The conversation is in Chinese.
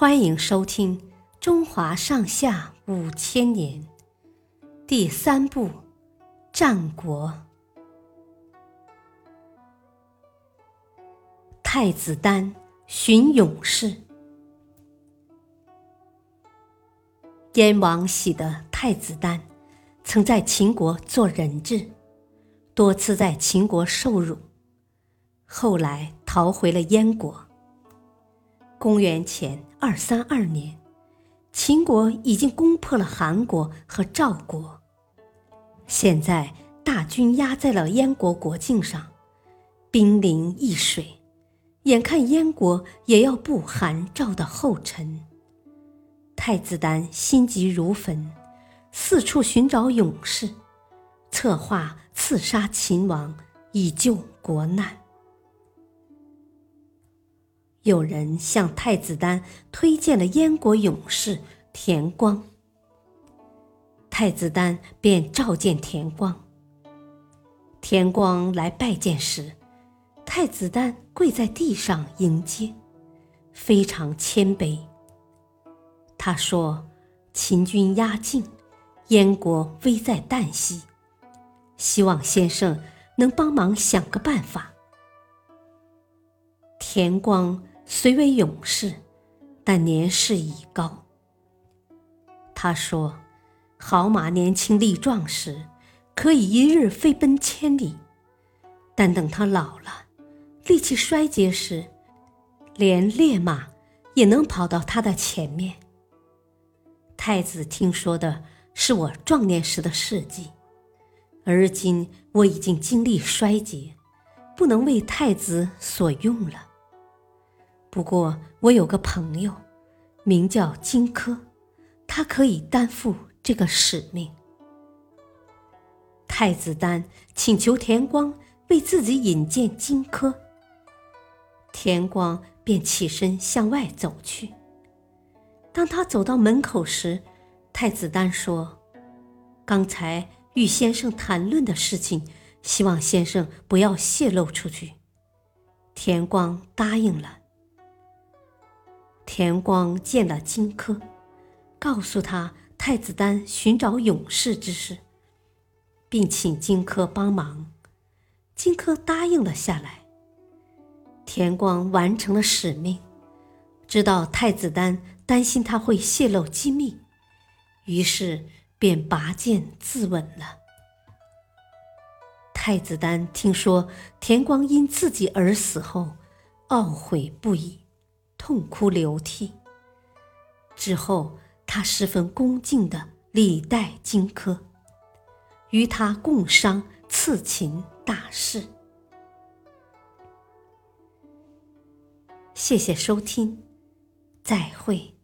欢迎收听《中华上下五千年》第三部《战国》。太子丹寻勇士。燕王喜的太子丹，曾在秦国做人质，多次在秦国受辱，后来逃回了燕国。公元前二三二年，秦国已经攻破了韩国和赵国，现在大军压在了燕国国境上，兵临易水，眼看燕国也要步韩赵的后尘。太子丹心急如焚，四处寻找勇士，策划刺杀秦王，以救国难。有人向太子丹推荐了燕国勇士田光，太子丹便召见田光。田光来拜见时，太子丹跪在地上迎接，非常谦卑。他说：“秦军压境，燕国危在旦夕，希望先生能帮忙想个办法。”田光。虽为勇士，但年事已高。他说：“好马年轻力壮时，可以一日飞奔千里；但等他老了，力气衰竭时，连烈马也能跑到他的前面。”太子听说的是我壮年时的事迹，而今我已经精力衰竭，不能为太子所用了。不过，我有个朋友，名叫荆轲，他可以担负这个使命。太子丹请求田光为自己引荐荆轲，田光便起身向外走去。当他走到门口时，太子丹说：“刚才与先生谈论的事情，希望先生不要泄露出去。”田光答应了。田光见了荆轲，告诉他太子丹寻找勇士之事，并请荆轲帮忙。荆轲答应了下来。田光完成了使命，知道太子丹担心他会泄露机密，于是便拔剑自刎了。太子丹听说田光因自己而死后，懊悔不已。痛哭流涕。之后，他十分恭敬的礼待荆轲，与他共商刺秦大事。谢谢收听，再会。